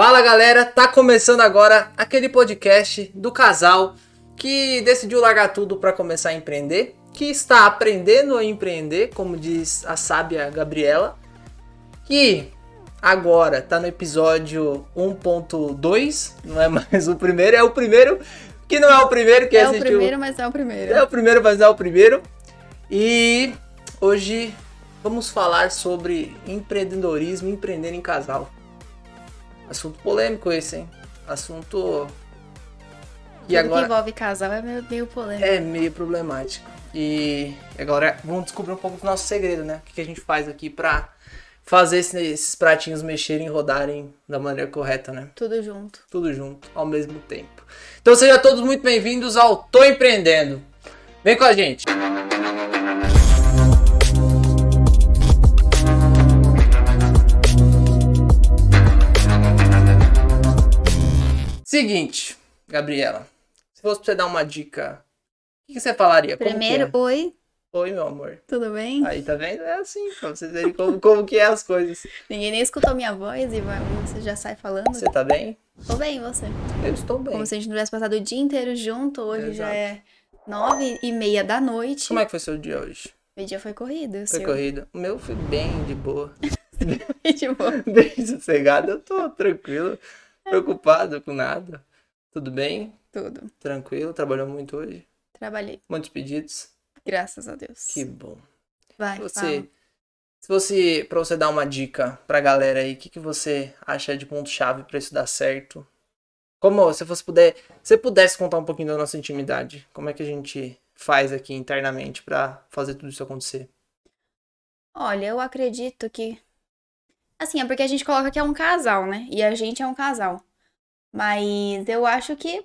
Fala galera, tá começando agora aquele podcast do casal que decidiu largar tudo para começar a empreender, que está aprendendo a empreender, como diz a sábia Gabriela, que agora tá no episódio 1.2, não é mais o primeiro, é o primeiro que não é o primeiro que É o assistiu. primeiro, mas é o primeiro. É o primeiro, mas é o primeiro. E hoje vamos falar sobre empreendedorismo, empreender em casal. Assunto polêmico esse, hein? Assunto Tudo agora que envolve casal é meio, meio polêmico. é meio problemático. E agora vamos descobrir um pouco do nosso segredo, né? O que a gente faz aqui pra fazer esse- esses pratinhos mexerem e rodarem da maneira correta, né? Tudo junto. tudo junto, ao mesmo tempo. Então sejam todos muito bem-vindos ao Tô Empreendendo. Vem com a gente. Seguinte, Gabriela, se fosse pra você dar uma dica, o que você falaria? Primeiro, é? oi, Oi, meu amor. tudo bem? Aí, tá vendo? É assim, pra vocês verem como, como que é as coisas. Ninguém nem escutou minha voz e você já sai falando. Você tá bem? Tô bem, e você? Eu estou bem. Como se a gente não tivesse passado o dia inteiro junto. Hoje já Exato. é nove e meia da noite. Como é que foi seu dia hoje? Meu dia foi corrido. Foi seu? corrido. O meu foi bem de boa. tipo, bem sossegado. Eu tô tranquilo, preocupado com nada. Tudo bem? tudo. Tranquilo? Trabalhou muito hoje? Trabalhei, Muitos pedidos? graças a Deus. Que bom. Vai, Se você, fala. se você, pra você dar uma dica pra galera aí, o que, que você acha de ponto-chave pra isso dar certo? Como, se você puder, se você pudesse contar um pouquinho da nossa intimidade, como é que a gente faz aqui internamente pra fazer tudo isso acontecer? Olha, eu acredito que. Assim, é porque a gente coloca que é um casal, né? E a gente é um casal. Mas eu acho que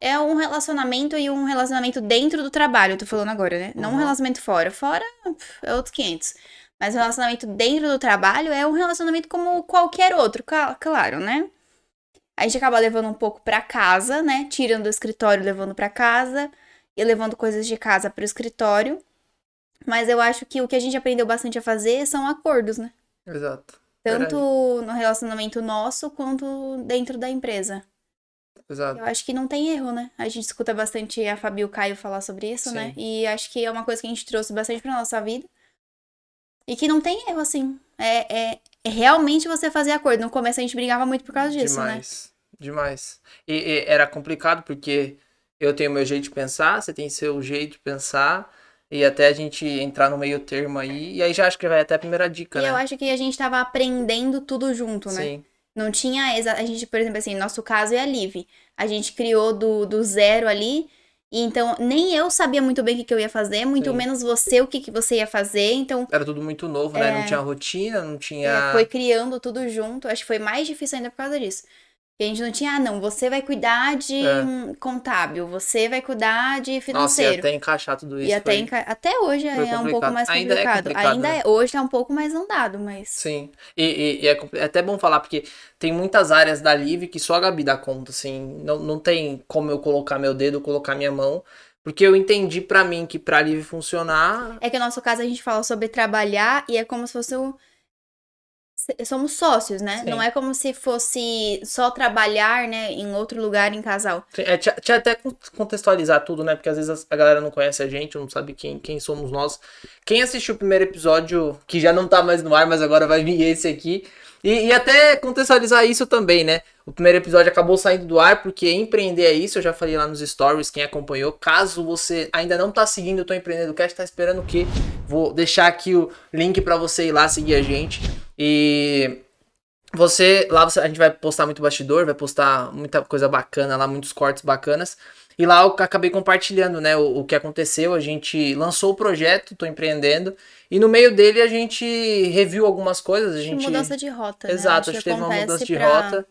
é um relacionamento e um relacionamento dentro do trabalho, eu tô falando agora, né? Não um Uhum. relacionamento fora. Fora é outros 500. Mas o relacionamento dentro do trabalho é um relacionamento como qualquer outro, claro, né? A gente acaba levando um pouco pra casa, né? Tirando do escritório, levando pra casa e levando coisas de casa pro escritório. Mas eu acho que o que a gente aprendeu bastante a fazer são acordos, né? Exato. Tanto no relacionamento nosso quanto dentro da empresa. Exato. Eu acho que não tem erro, né? A gente escuta bastante a Fabi e o Caio falar sobre isso, né? Sim. E acho que é uma coisa que a gente trouxe bastante pra nossa vida. E que não tem erro, assim. É, é, é realmente você fazer acordo. No começo a gente brigava muito por causa disso, né? demais, demais. E, e era complicado porque eu tenho meu jeito de pensar, você tem seu jeito de pensar, e até a gente entrar no meio termo aí, e aí já acho que vai até a primeira dica, E né? eu acho que a gente tava aprendendo tudo junto, né? Sim, Não tinha. exa- A gente, por exemplo, assim, nosso caso é a Liv. A gente criou do, do zero ali. E então, nem eu sabia muito bem o que, que eu ia fazer, muito Sim. menos você o que, que você ia fazer. Então, era tudo muito novo, né? Não tinha rotina, não tinha... é, foi criando tudo junto. Acho que foi mais difícil ainda por causa disso. Porque a gente não tinha, ah, não, você vai cuidar de É. contábil, você vai cuidar de Nossa, ia financeiro. até encaixar tudo isso. E até, enca- até hoje é um pouco complicado. mais Ainda é complicado. complicado, Ainda né? é, hoje tá um pouco mais andado, mas. Sim, e, e- e é, é até bom falar, porque tem muitas áreas da Live que só a Gabi dá conta, assim, não, não tem como eu colocar meu dedo, colocar minha mão, porque eu entendi pra mim que pra Live funcionar, É que no nosso caso a gente fala sobre trabalhar e é como se fosse o. Somos sócios, né? Sim. Não é como se fosse só trabalhar, né, em outro lugar em casal. É, tinha, tinha até con- contextualizar tudo, né? Porque às vezes a galera não conhece a gente, não sabe quem, quem somos nós. Quem assistiu o primeiro episódio, que já não tá mais no ar, mas agora vai vir esse aqui. E, e até contextualizar isso também, né? O primeiro episódio acabou saindo do ar porque empreender é isso. Eu já falei lá nos stories, quem acompanhou. Caso você ainda não tá seguindo o Tô Empreendendo Cast, tá esperando o quê? Vou deixar aqui o link pra você ir lá seguir a gente. E você, lá você- a gente vai postar muito bastidor, vai postar muita coisa bacana lá, muitos cortes bacanas. E lá eu acabei compartilhando, né, o, o que aconteceu. A gente lançou o projeto, tô empreendendo. E no meio dele a gente reviu algumas coisas. A gente... mudança de rota, né? Exato, Acho acho que teve uma mudança de pra rota.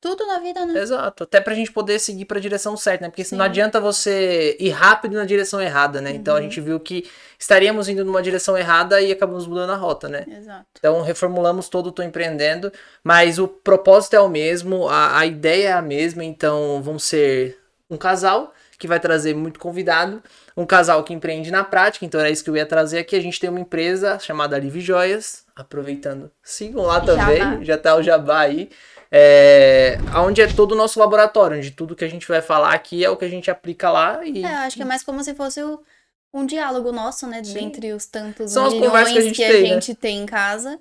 Tudo na vida, né? Exato, até pra gente poder seguir pra direção certa, né? Porque Sim. não adianta você ir rápido na direção errada, né? Então a Uhum. gente viu que estaríamos indo numa direção errada e acabamos mudando a rota, né? Exato. Então reformulamos todo o Tô Empreendendo, mas o propósito é o mesmo, a, a ideia é a mesma, então vamos ser um casal que vai trazer muito convidado, um casal que empreende na prática, então era isso que eu ia trazer aqui. A gente tem uma empresa chamada Live Joias, aproveitando, sigam lá também, Jabá. já tá o jabá aí. É, onde é todo o nosso laboratório, onde tudo que a gente vai falar aqui é o que a gente aplica lá e É, acho que é mais como se fosse o- um diálogo nosso, né? Sim. Dentre os tantos São as milhões conversas que que a a gente, gente tem, né? tem em casa.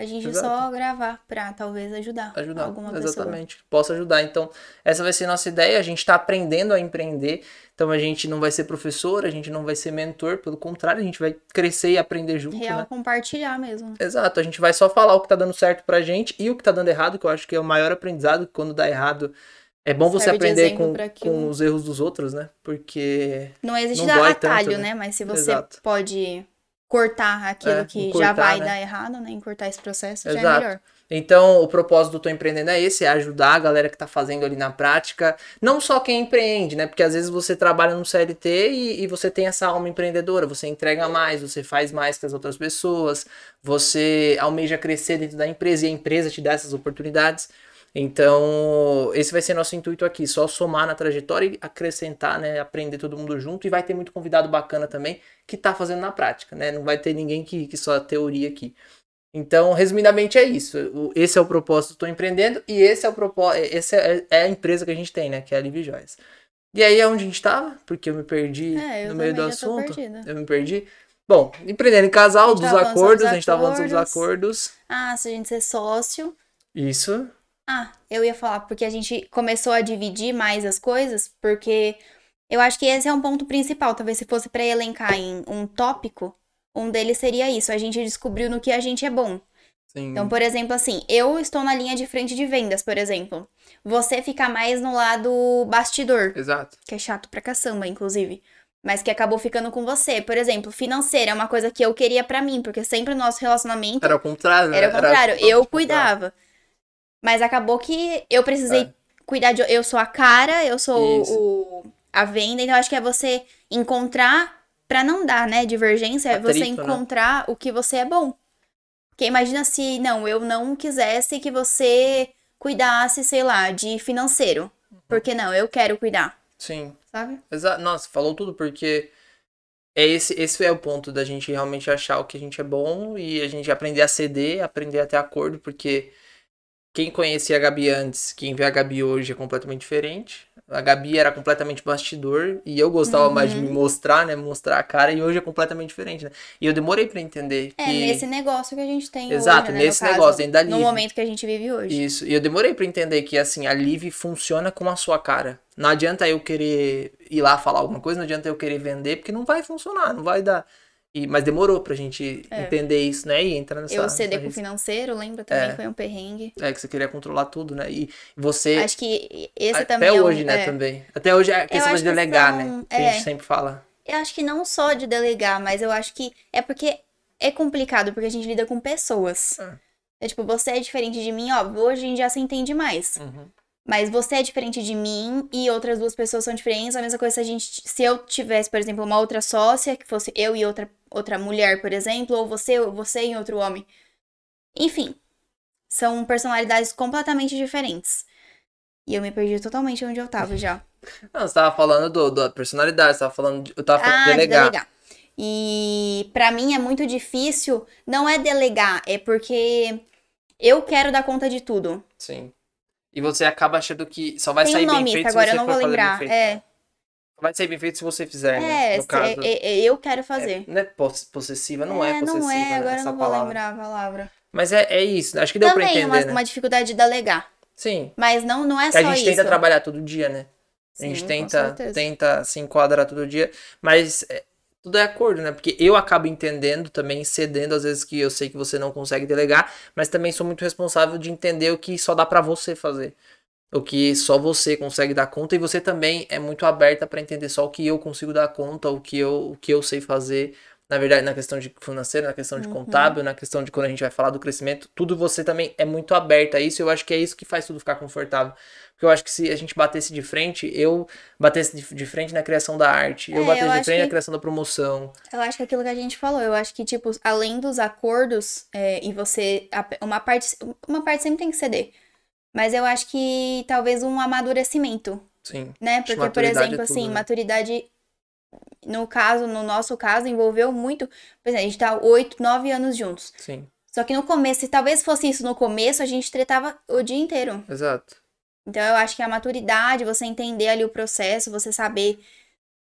A gente Exato. só gravar pra talvez ajudar, ajudar. alguma pessoa. Exatamente. Posso ajudar. Então, essa vai ser a nossa ideia. A gente está aprendendo a empreender. Então, a gente não vai ser professor, a gente não vai ser mentor. Pelo contrário, a gente vai crescer e aprender junto, Real né? compartilhar mesmo. Exato, a gente vai só falar o que tá dando certo pra gente e o que tá dando errado, que eu acho que é o maior aprendizado, que quando dá errado, é bom você Serve de aprender com, com os erros dos outros, né? Porque Não existe Não atalho, tanto, né? né? Mas se você Exato. pode cortar aquilo É, que encurtar, já vai né? dar errado, né? Encurtar esse processo já é Exato. melhor. Então, o propósito do Tô Empreendendo é esse, é ajudar a galera que tá fazendo ali na prática, não só quem empreende, né? Porque às vezes você trabalha no CLT e, e você tem essa alma empreendedora, você entrega mais, você faz mais que as outras pessoas, você almeja crescer dentro da empresa e a empresa te dá essas oportunidades. Então, esse vai ser nosso intuito aqui, só somar na trajetória e acrescentar, né? Aprender todo mundo junto e vai ter muito convidado bacana também que tá fazendo na prática, né? Não vai ter ninguém que, que só teoria aqui. Então, resumidamente é isso. Esse é o propósito Tô Empreendendo e esse é o propósito, esse é, é a empresa que a gente tem, né? Que é a Live Joias. E aí é onde a gente tava, porque eu me perdi É, eu no meio do assunto. Eu me perdi. Bom, empreendendo em casal, dos acordos, os a gente tava falando sobre os acordos. acordos. Ah, se a gente ser sócio. Isso. Ah, eu ia falar, porque a gente começou a dividir mais as coisas, porque eu acho que esse é um ponto principal. Talvez se fosse pra elencar em um tópico, um deles seria isso. A gente descobriu no que a gente é bom. Sim. Então, por exemplo, assim, eu estou na linha de frente de vendas, por exemplo. Você fica mais no lado bastidor, Exato. que é chato pra caçamba, inclusive. Mas que acabou ficando com você. Por exemplo, financeira é uma coisa que eu queria pra mim, porque sempre o nosso relacionamento Era o contrário, né? era o contrário. totalmente eu contrário. Mas acabou que eu precisei É. cuidar de. Eu sou a cara, eu sou o, a venda, então acho que é você encontrar, pra não dar, né, divergência, é você Atrito, né? encontrar o que você é bom. Porque imagina se, não, eu não quisesse que você cuidasse, sei lá, de financeiro. Uhum. Porque não, eu quero cuidar, Sim. sabe? Exato. Nossa, falou tudo porque é esse, esse é o ponto da gente realmente achar o que a gente é bom e a gente aprender a ceder, aprender a ter acordo, porque quem conhecia a Gabi antes, quem vê a Gabi hoje é completamente diferente. A Gabi era completamente bastidor e eu gostava mais de Uhum. me mostrar, né, mostrar a cara e hoje é completamente diferente, né? E eu demorei pra entender É, que nesse negócio que a gente tem Exato, hoje, né, no nesse caso, negócio, dentro da No Live. momento que a gente vive hoje. Isso, e eu demorei pra entender que assim, a Live funciona com a sua cara. Não adianta eu querer ir lá falar alguma coisa, não adianta eu querer vender, porque não vai funcionar, não vai dar. E, mas demorou pra gente É. entender isso, né? E entrar nessa. Eu ceder com o financeiro, lembra também, É. foi um perrengue. É, que você queria controlar tudo, né? E você. Acho que esse até também é um- hoje, né, é. também. Até hoje é a questão de que delegar, são- né? Que a é. gente sempre fala. Eu acho que não só de delegar, mas eu acho que é porque é complicado, porque a gente lida com pessoas. É. É tipo, você é diferente de mim, ó, hoje a gente já se entende mais. Uhum. Mas você é diferente de mim e outras duas pessoas são diferentes. A mesma coisa se a gente. Se eu tivesse, por exemplo, uma outra sócia, que fosse eu e outra, outra mulher, por exemplo, ou você, você e outro homem. Enfim. São personalidades completamente diferentes. E eu me perdi totalmente onde eu tava já. Não, você tava falando do, da personalidade, você tava falando. De, eu tava falando Ah, de de delegar. delegar. E pra mim é muito difícil. Não é delegar, é porque eu quero dar conta de tudo. Sim. E você acaba achando que só vai Tem sair um bem nome, feito que se agora você eu não for vou bem lembrar. É, Vai ser bem feito se você fizer, né? é, No caso. é- é- eu quero fazer. Não é poss- possessiva, não é, possessiva, não é, né, agora eu não vou palavra. lembrar a palavra. Mas é, é isso, acho que deu pra Também entender, uma, né? uma dificuldade de delegar. Sim, Mas não, não é que a só gente isso. tenta trabalhar todo dia, né? A gente Sim, tenta, tenta se enquadrar todo dia, mas é, tudo é acordo, né? Porque eu acabo entendendo também, cedendo às vezes que eu sei que você não consegue delegar, mas também sou muito responsável de entender o que só dá pra você fazer. O que só você consegue dar conta e você também é muito aberta pra entender só o que eu consigo dar conta, o que eu, o que eu sei fazer. Na verdade, na questão de financeiro, na questão de Uhum. contábil, na questão de quando a gente vai falar do crescimento, tudo você também é muito aberta a isso. e Eu acho que é isso que faz tudo ficar confortável. Porque eu acho que se a gente batesse de frente, eu batesse de, frente na criação da arte, eu É, batesse eu de frente que- na criação da promoção. Eu acho que é aquilo que a gente falou, eu acho que, tipo, além dos acordos, é, e você. Uma parte, uma parte sempre tem que ceder. Mas eu acho que talvez um amadurecimento, Sim. né? Porque, por é exemplo, tudo, assim, né? maturidade. No caso, no nosso caso, envolveu muito. Por exemplo, a gente tá oito, nove anos juntos. Sim. Só que no começo, se talvez fosse isso no começo, a gente tretava o dia inteiro. Exato. Então eu acho que a maturidade, você entender ali o processo, você saber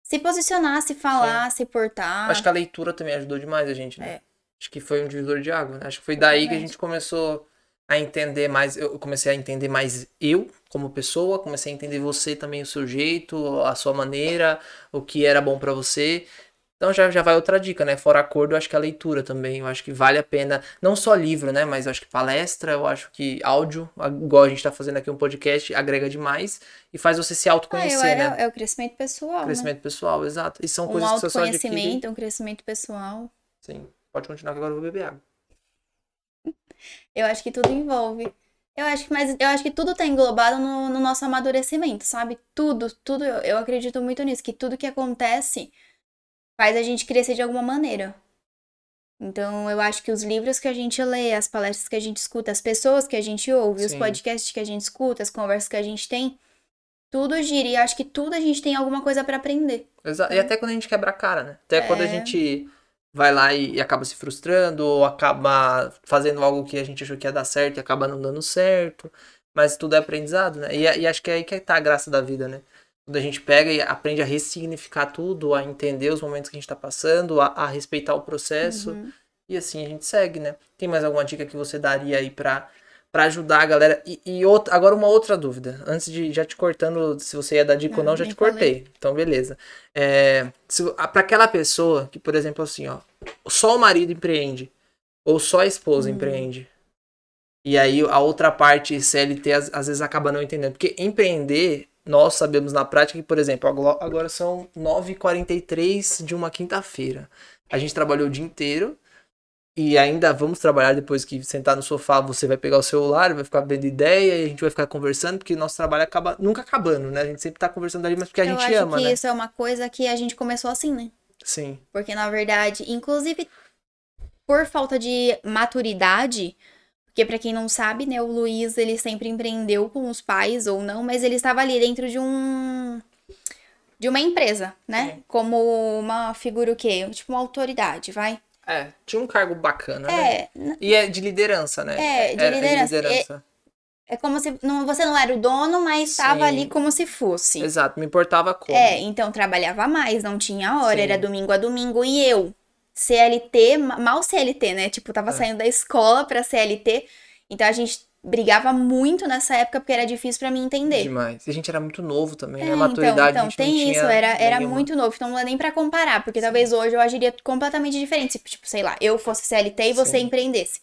se posicionar, se falar, se portar. Acho que a leitura também ajudou demais a gente, né? É. Acho que foi um divisor de água. né? Acho que foi daí que a gente começou a entender mais. Eu comecei a entender mais eu como pessoa, comecei a entender você também, o seu jeito, a sua maneira, o que era bom pra você. Então já, já vai outra dica, né? Fora acordo, eu acho que a leitura também. Eu acho que vale a pena. Não só livro, né? Mas eu acho que palestra, eu acho que áudio, igual a gente tá fazendo aqui um podcast, agrega demais e faz você se Ah, eu autoconhecer, né? é o crescimento pessoal, né? Crescimento pessoal, exato. E são Um coisas que você só adquire. autoconhecimento, um crescimento pessoal. Sim. Pode continuar que agora eu vou beber água. Eu acho que tudo envolve. Eu acho que, mas eu acho que tudo tá englobado no, no nosso amadurecimento, sabe? Tudo, tudo, eu, eu acredito muito nisso, que tudo que acontece faz a gente crescer de alguma maneira. Então, eu acho que os livros que a gente lê, as palestras que a gente escuta, as pessoas que a gente ouve, os Sim. podcasts que a gente escuta, as conversas que a gente tem, tudo gira. E acho que tudo a gente tem alguma coisa pra aprender. Exa- E até quando a gente quebra a cara, né? Até quando a É. gente vai lá e, e acaba se frustrando, ou acaba fazendo algo que a gente achou que ia dar certo e acaba não dando certo. Mas tudo é aprendizado, né? E, e acho que é aí que tá a graça da vida, né? Quando a gente pega e aprende a ressignificar tudo, a entender os momentos que a gente tá passando, a, a respeitar o processo. Uhum. E assim a gente segue, né? Tem mais alguma dica que você daria aí pra, pra ajudar a galera? E, e outra, agora uma outra dúvida. Antes de já te cortando, se você ia dar dica ou Não, não, já te cortei. Então, beleza. É, se, a- pra aquela pessoa que, por exemplo, assim, ó, só o marido empreende, ou só a esposa Uhum. empreende. E aí a outra parte CLT às, às vezes acaba não entendendo. Porque empreender, nós sabemos na prática que, por exemplo, agora, agora são 9h43 de uma quinta-feira. A gente trabalhou o dia inteiro. E ainda vamos trabalhar depois que sentar no sofá, você vai pegar o celular, vai ficar vendo ideia e a gente vai ficar conversando, porque nosso trabalho acaba nunca acabando, né? A gente sempre tá conversando ali, mas porque a eu gente acho ama, que né? isso é uma coisa que a gente começou assim, né? Sim. Porque, na verdade, inclusive, por falta de maturidade, porque pra quem não sabe, né, o Luiz, ele sempre empreendeu com os pais ou não, mas ele estava ali dentro de um de uma empresa, né? Sim. Como uma figura o quê? Tipo uma autoridade, vai? É, tinha um cargo bacana, né? É, n- E é de liderança, né? É, de Era liderança. é como se não, você não era o dono, mas estava ali como se fosse. Exato, me importava como. É, então trabalhava mais, não tinha hora, Sim. era domingo a domingo. E eu, CLT, ma- mal CLT, né? Tipo, tava É. saindo da escola pra CLT. Então a gente brigava muito nessa época porque era difícil pra mim entender. Demais. E a gente era muito novo também, É, né? A então, maturidade então a gente não tem tinha isso, era, era nenhuma. muito novo, então não dá nem pra comparar, porque talvez hoje eu agiria completamente diferente, se, tipo, sei lá, eu fosse CLT e você Sim. empreendesse.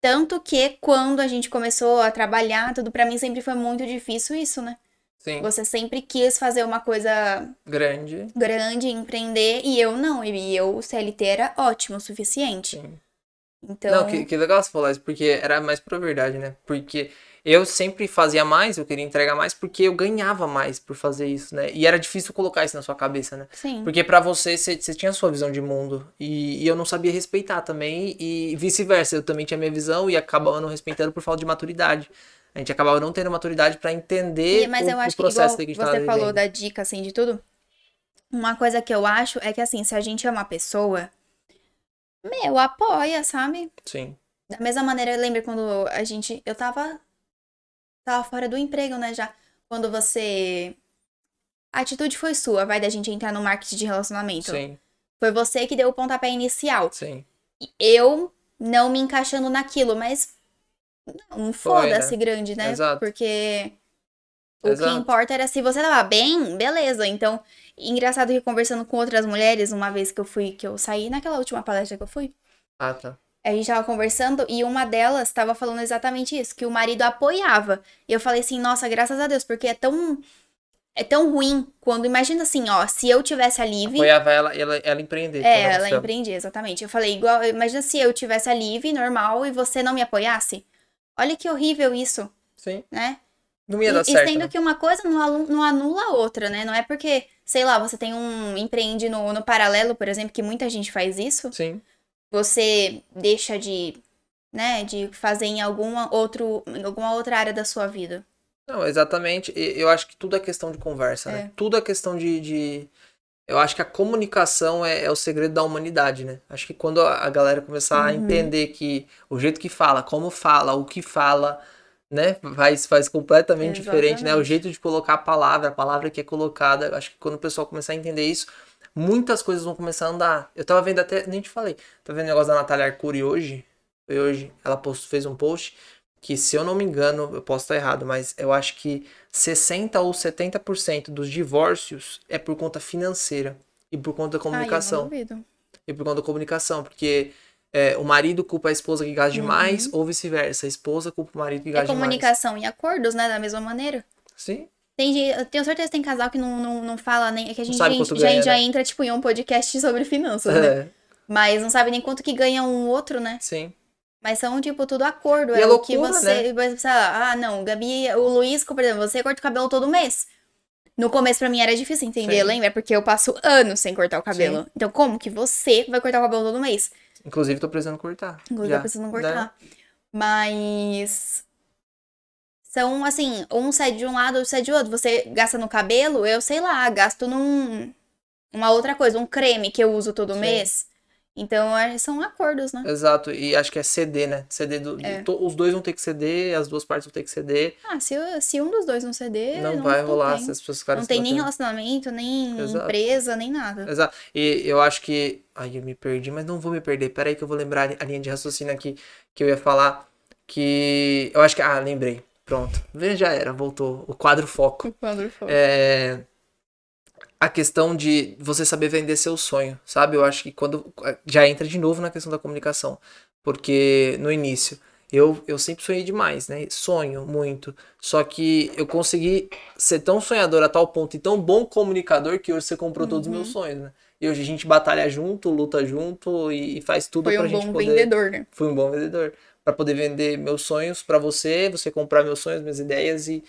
Tanto que quando a gente começou a trabalhar, tudo pra mim sempre foi muito difícil isso, né? Sim, Você sempre quis fazer uma coisa grande. grande, empreender, e eu não. E eu, o CLT era ótimo, o suficiente. Sim. Então, Não, que, que legal você falar isso, porque era mais pra verdade, né? Porque eu sempre fazia mais, eu queria entregar mais, porque eu ganhava mais por fazer isso, né? E era difícil colocar isso na sua cabeça, né? sim. Porque pra você, você tinha a sua visão de mundo. E, e eu não sabia respeitar também. E vice-versa, eu também tinha a minha visão e acabava não respeitando por falta de maturidade. A gente acabava não tendo maturidade pra entender E- mas o, eu o acho que, processo igual que a gente você falou da dica, assim, de tudo, uma coisa que eu acho é que, assim, se a gente é uma pessoa, meu, apoia, sabe? Sim, Da mesma maneira, lembra quando a gente. Eu tava. Tava fora do emprego, né, já. Quando você. A atitude foi sua, vai da gente entrar no marketing de relacionamento. sim, Foi você que deu o pontapé inicial. sim. Eu não me encaixando naquilo, mas um Foi, foda-se grande, né? Exato. Porque o Exato. que importa era se você tava bem, beleza. Então, engraçado que conversando com outras mulheres, uma vez que eu fui, que eu saí naquela última palestra que eu fui, Ah, tá. a gente tava conversando e uma delas tava falando exatamente isso, que o marido apoiava. E eu falei assim, nossa, graças a Deus, porque é tão é tão ruim quando imagina assim, ó, se eu tivesse a Liv, Apoiava ela, ela, ela empreender. é, ela ela empreendia, exatamente. Eu falei, igual, imagina se eu tivesse a Liv normal e você não me apoiasse. Olha que horrível isso, Sim, né? Não ia E, dar e certo. sendo né? que uma coisa não, anula a outra, né? Não é porque, sei lá, você tem um empreende no, no paralelo, por exemplo, que muita gente faz isso, Sim, você deixa de, né, de fazer em alguma, outro, em alguma outra área da sua vida. não, exatamente. E Eu acho que tudo é questão de conversa, né? É. Tudo é questão de, de, Eu acho que a comunicação é, é o segredo da humanidade, né? Acho que quando a a galera começar a Uhum. entender que o jeito que fala, como fala, o que fala, né, faz, faz completamente diferente, né? O jeito de colocar a palavra, a palavra que é colocada. Acho que quando o pessoal começar a entender isso, muitas coisas vão começar a andar. Eu tava vendo até, nem te falei, tava vendo o negócio da Natália Arcuri hoje. Foi hoje, ela post, fez um post que, se eu não me engano, eu posso estar errado, mas eu acho que 60 ou 70% dos divórcios é por conta financeira e por conta da eu não comunicação. duvido. e por conta da comunicação, porque é, o marido culpa a esposa que gasta demais ou vice-versa. A esposa culpa o marido que É gasta demais. comunicação e acordos, né? Da mesma maneira. Sim, Tem eu tenho certeza que tem casal que não, não, não fala nem. É que a gente, já, ganha, já né? entra, tipo, em um podcast sobre finanças, né? é, Mas não sabe nem quanto que ganha um outro, né? sim. Mas são, tipo, tudo acordo. E é é o que loucura, você. você- Ah, não, Gabi, o Luiz, por exemplo, você corta o cabelo todo mês. No começo, pra mim, era difícil entender, Sim. lembra? Porque eu passo anos sem cortar o cabelo. Então, como que você vai cortar o cabelo todo mês? Inclusive, tô precisando cortar. Inclusive, já, eu preciso né? cortar. Mas. São, assim, um sai de um lado, outro sai de outro. Você gasta no cabelo, eu sei lá, gasto num. Uma outra coisa, um creme que eu uso todo Sim. mês. Então, são acordos, né? Exato, e acho que é CD, né? CD do, É. to- os dois vão ter que ceder, as duas partes vão ter que ceder. Ah, se, se um dos dois não ceder, não, não, vai rolar se as pessoas ficarem Não tem nem relacionamento, nem Exato. empresa, nem nada. Exato. E eu acho que. Ai, eu me perdi, mas não vou me perder. Pera aí que eu vou lembrar a linha de raciocínio aqui que eu ia falar. Que. Eu acho que. Ah, lembrei. Pronto. Já era, voltou. O quadro foco. Quando for. É. A questão de você saber vender seu sonho, sabe? Eu acho que quando. Já entra de novo na questão da comunicação. Porque no início. Eu, eu sempre sonhei demais, né? Sonho muito. Só que eu consegui ser tão sonhador a tal ponto e tão bom comunicador que hoje você comprou todos os Uhum. meus sonhos, né? E hoje a gente batalha junto, luta junto e, e faz tudo Foi pra um gente bom poder. vendedor, né? Fui um bom vendedor. Pra poder vender meus sonhos pra você, você comprar meus sonhos, minhas ideias e,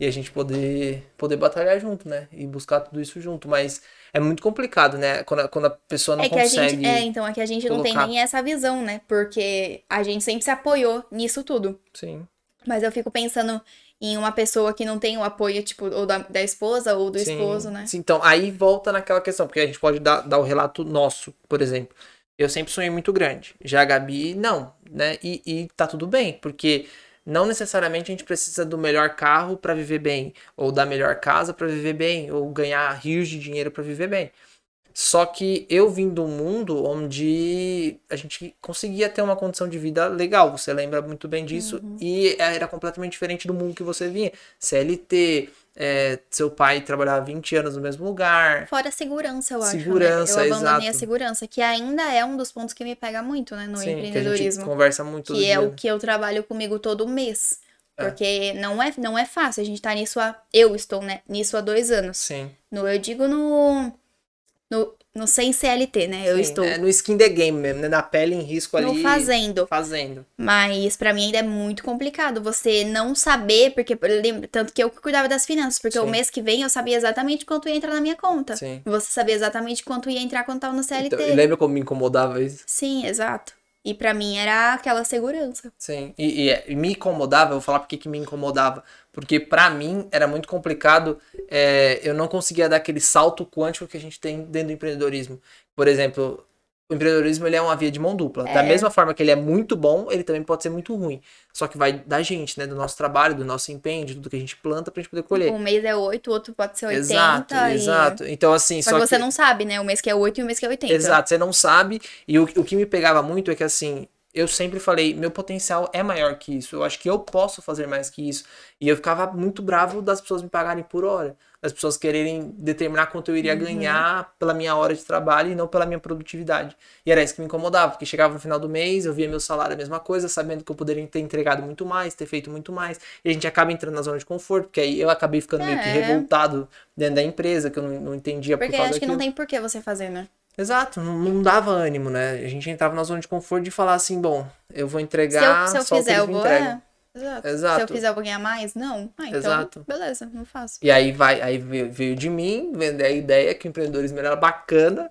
e a gente poder, poder batalhar junto, né? E buscar tudo isso junto. Mas é muito complicado, né? Quando a, quando a pessoa não É consegue. gente, é, então, é que a gente não tem colocar. nem essa visão, né? Porque a gente sempre se apoiou nisso tudo. Sim. Mas eu fico pensando em uma pessoa que não tem o apoio, tipo, ou da, da esposa ou do Sim, esposo, né? sim. Então, aí volta naquela questão, porque a gente pode dar, dar o relato nosso, por exemplo. Eu sempre sonhei muito grande. Já a Gabi, não, né? E, e tá tudo bem, porque não necessariamente a gente precisa do melhor carro para viver bem, ou da melhor casa para viver bem, ou ganhar rios de dinheiro para viver bem. Só que eu vim de um mundo onde a gente conseguia ter uma condição de vida legal, você lembra muito bem disso, Uhum. e era completamente diferente do mundo que você vinha. CLT, é, seu pai trabalhava 20 anos no mesmo lugar. Fora a segurança, eu acho. né? Segurança, Eu abandonei a exato. segurança, que ainda é um dos pontos que me pega muito, né, no Sim, que a gente empreendedorismo. conversa muito Que é dia, o que eu trabalho comigo todo mês. É. Porque não é, não é fácil. A gente tá nisso há. Eu estou né, nisso há dois anos. Sim. No, eu digo no. No, no sem CLT, né? Eu Sim, estou é no skin the game mesmo, né? Na pele em risco ali. no fazendo. Fazendo. Mas pra mim ainda é muito complicado você não saber, porque lembro- tanto que eu que cuidava das finanças, porque o Sim. mês que vem eu sabia exatamente quanto ia entrar na minha conta. Sim. Você sabia exatamente quanto ia entrar quando tava no CLT. Então, lembra como me incomodava isso? Sim, exato. E pra mim era aquela segurança. Sim, e, e- e me incomodava, eu vou falar porque que me incomodava. Porque pra mim era muito complicado, é, eu não conseguia dar aquele salto quântico que a gente tem dentro do empreendedorismo. Por exemplo, o empreendedorismo ele é uma via de mão dupla. Da É. mesma forma que ele é muito bom, ele também pode ser muito ruim. Só que vai da gente, né? Do nosso trabalho, do nosso empenho, de tudo que a gente planta pra gente poder colher. Um mês é 8, o outro pode ser 80. Exato, e... exato. Então, assim, Só, que você não sabe, né? O mês que é 8 e o mês que é 80. Exato, você não sabe. E o, o que me pegava muito é que assim, eu sempre falei, meu potencial é maior que isso. Eu acho que eu posso fazer mais que isso. E eu ficava muito bravo das pessoas me pagarem por hora. Das pessoas quererem determinar quanto eu iria Uhum. ganhar pela minha hora de trabalho e não pela minha produtividade. E era isso que me incomodava, porque chegava no final do mês, eu via meu salário a mesma coisa, sabendo que eu poderia ter entregado muito mais, ter feito muito mais. E a gente acaba entrando na zona de conforto, porque aí eu acabei ficando meio que É. revoltado dentro da empresa, que eu não, não entendia por Porque causa acho que não daquilo. tem por que você fazer, né? Exato, não, não dava ânimo, né? A gente entrava na zona de conforto de falar assim, bom, eu vou Se entregar eu, se eu o que fizer, eu vou. É. Exato. Exato. Se eu fizer, eu vou ganhar mais? Não. Ah, então, Exato. beleza, não faço. E aí vai, aí veio, veio de mim vender a ideia que o empreendedorismo era bacana,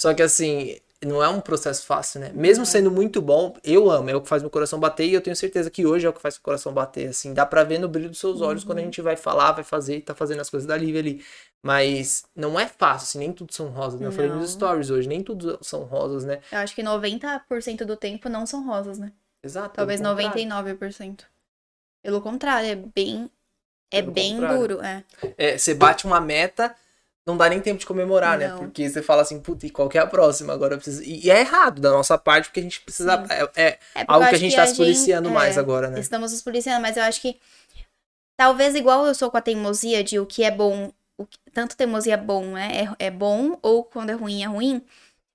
só que assim, não é um processo fácil, né? Mesmo Não. sendo muito bom, eu amo, é o que faz meu coração bater e eu tenho certeza que hoje é o que faz meu coração bater, assim, dá pra ver no brilho dos seus olhos quando a Uhum. gente vai falar, vai fazer e tá fazendo as coisas da Lívia ali. Mas não é fácil, assim, nem tudo são rosas, né? Eu falei nos stories hoje, nem tudo são rosas, né? Eu acho que 90% do tempo não são rosas, né? Exato. Talvez pelo contrário. 99%. Pelo contrário, é bem. É Pelo bem contrário. duro, é. É, você bate uma meta, não dá nem tempo de comemorar, né? Não. Porque você fala assim, puta, e qual que é a próxima? Agora eu preciso. E, e é errado da nossa parte, porque a gente precisa. Sim. É, é É algo que a gente tá se policiando é, mais agora, né? Estamos nos policiando, mas eu acho que. Talvez igual eu sou com a teimosia de o que é bom. O que- tanto teimosia é bom, né? É, é bom, ou quando é ruim, é ruim.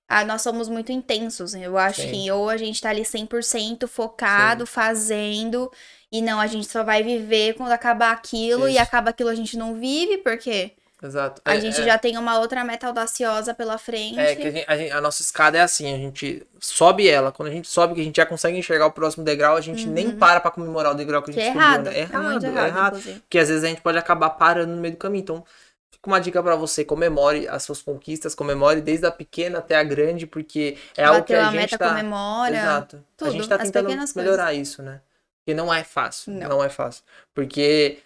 Ah, nós somos muito intensos. Eu acho Sim. que ou a gente tá ali 100% focado, fazendo. E não, a gente só vai viver quando acabar aquilo. E Isso. acaba aquilo a gente não vive, porque Exato. a É- gente é- já tem uma outra meta audaciosa pela frente. É que a, gente- a gente- a nossa escada é assim, a gente sobe ela. Quando a gente sobe, que a gente já consegue enxergar o próximo degrau, a gente nem para pra comemorar o degrau que a Uhum. que gente é subiu, errado. né? É errado, é errado, errado. Porque às vezes a gente pode acabar parando no meio do caminho. Então, fica uma dica pra você, comemore as suas conquistas, comemore desde a pequena até a grande, porque é algo que Bateu a a gente meta, tá... comemora. Exato. A tudo, gente tá tentando melhorar isso, né? Porque não é fácil. Não. Não. é fácil. Porque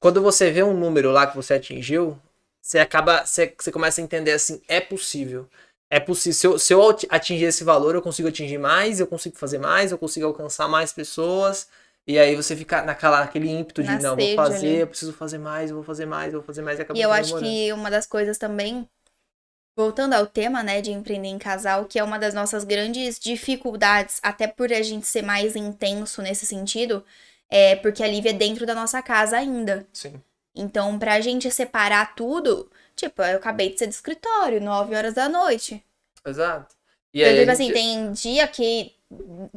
quando você vê um número lá que você atingiu, você acaba. Você, você começa a entender assim, é possível. É possível. Se eu, se eu ati- atingir esse valor, eu consigo atingir mais, eu consigo fazer mais, eu consigo alcançar mais pessoas. E aí você fica naquela, naquele ímpeto de, Na não, vou fazer, ali. eu preciso fazer mais, eu vou fazer mais, eu vou fazer mais. E, acaba E eu acho que uma das coisas também, voltando ao tema, né, de empreender em casal, que é uma das nossas grandes dificuldades, até por a gente ser mais intenso nesse sentido, é porque a Lívia é dentro da nossa casa ainda. Sim. Então, pra gente separar tudo, tipo, eu acabei de ser do escritório, 9 horas da noite. Exato. E aí, tipo a assim, gente- tem dia que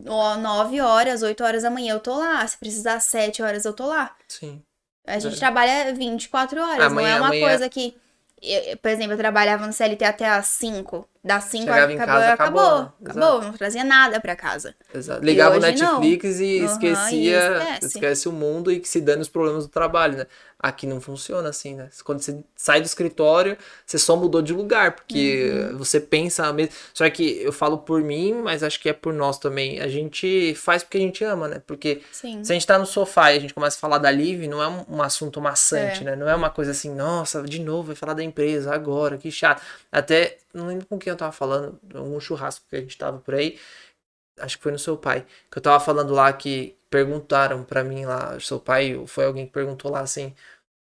ó, 9 horas, 8 horas da manhã eu tô lá. Se precisar 7 horas, eu tô lá. Sim. A gente É. trabalha 24 horas, Amanhã- não é uma amanhã- coisa que. eu- por exemplo, eu trabalhava no CLT até às 5. Das 5 Chegava em acabou, casa, acabou. acabou, Acabou, não trazia nada pra casa. Exato. Ligava o hoje não. Netflix e Aham, esquecia, e esquece. esquece o mundo e que se dane os problemas do trabalho, né? Aqui não funciona assim, né? Quando você sai do escritório, você só mudou de lugar, porque Uhum. você pensa mesmo. Só que eu falo por mim, mas acho que é por nós também. A gente faz porque a gente ama, né? Porque Sim. se a gente tá no sofá e a gente começa a falar da Live, não é um, um assunto maçante, É. né? Não é uma coisa assim, nossa, de novo vai falar da empresa agora, que chato. Até, não lembro com quem eu tava falando, um churrasco que a gente tava por aí, acho que foi no seu pai, que eu tava falando lá que perguntaram pra mim lá, seu pai, ou foi alguém que perguntou lá assim,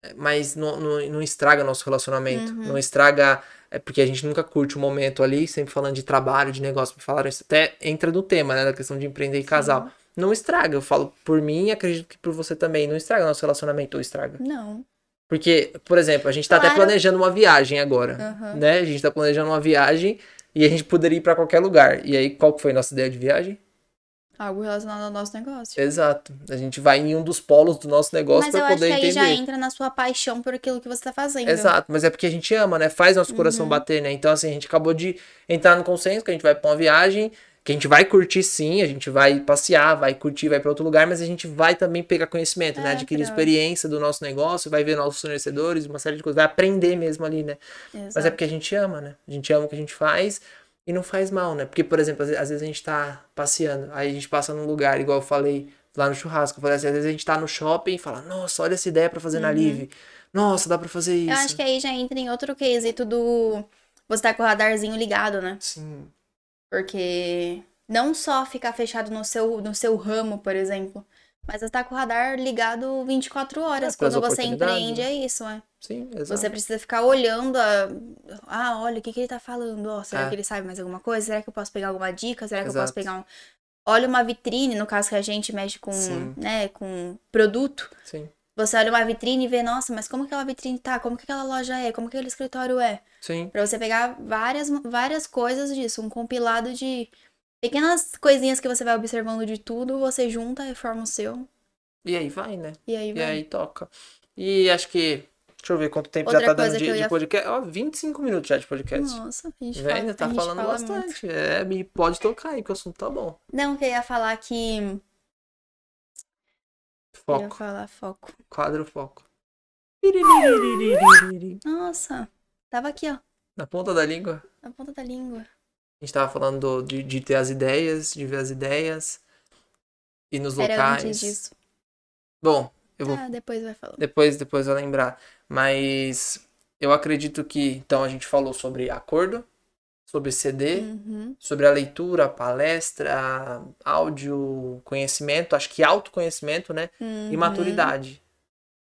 "É, mas não, não, não estraga nosso relacionamento, Uhum. não estraga, é porque a gente nunca curte o momento ali, sempre falando de trabalho, de negócio, me falaram isso, até entra no tema, né, da questão de empreender em casal. Não estraga, eu falo por mim e acredito que por você também, não estraga nosso relacionamento ou estraga. Não. Porque, por exemplo, a gente tá até Claro. planejando uma viagem agora, Aham. né? A gente tá planejando uma viagem e a gente poderia ir pra qualquer lugar. E aí, qual que foi a nossa ideia de viagem? Algo relacionado ao nosso negócio. Exato. A gente vai em um dos polos do nosso negócio Mas eu acho poder que aí entender. já entra na sua paixão por aquilo que você tá fazendo. Exato, mas é porque a gente ama, né? Faz nosso coração Uhum. bater, né? Então, assim, a gente acabou de entrar no consenso que a gente vai pra uma viagem, que a gente vai curtir sim, a gente vai passear, vai curtir, vai pra outro lugar, mas a gente vai também pegar conhecimento, né? É, Adquirir pra- experiência do nosso negócio, vai ver nossos fornecedores, uma série de coisas, vai aprender mesmo ali, né? Mas é Exato. porque a gente ama, né? A gente ama o que a gente faz e não faz mal, né? Porque, por exemplo, às ve- às vezes a gente tá passeando, aí a gente passa num lugar, igual eu falei lá no churrasco. Eu falei assim, às vezes a gente tá no shopping e fala, nossa, olha essa ideia pra fazer na Live. Nossa, dá pra fazer isso. Uhum. Eu acho que aí já entra em outro quesito do. Você tá com o radarzinho ligado, né? Sim, Porque não só ficar fechado no seu, no seu ramo, por exemplo, mas você tá com o radar ligado 24 horas. É, Quando você empreende, né? é isso, é. sim, exato. Você precisa ficar olhando a... Ah, olha, o que, que ele tá falando? Ó, será É. que ele sabe mais alguma coisa? Será que eu posso pegar alguma dica? Será que eu Exato. posso pegar um... Olha uma vitrine, no caso que a gente mexe com, Sim. né, com produto. Sim, Você olha uma vitrine e vê, nossa, mas como que aquela vitrine tá? Como que aquela loja é? Como que aquele escritório é? sim, Pra você pegar várias, várias coisas disso, um compilado de pequenas coisinhas que você vai observando de tudo, você junta e forma o seu. E aí vai, né? E aí E vai. aí toca. E acho que. Deixa eu ver quanto tempo Outra já tá dando de, de podcast. Ó, 25 minutos já de podcast. Nossa, a gente Vem, fala, ainda tá falando fala muito. bastante. É, me pode tocar aí, que o assunto tá bom. Não, que eu ia falar que. Eu ia Foco. falar foco. Quadro foco. Nossa, tava aqui, ó, Na ponta da língua. na ponta da língua. A gente tava falando do- de, de ter as ideias, de ver as ideias. E nos Era locais. antes disso. Bom, eu vou Ah, depois vai falando. depois, depois eu lembrar. Mas eu acredito que, então, a gente falou sobre acordo, sobre CD, Uhum. sobre a leitura, a palestra, áudio, conhecimento, acho que autoconhecimento, né? E Uhum. maturidade.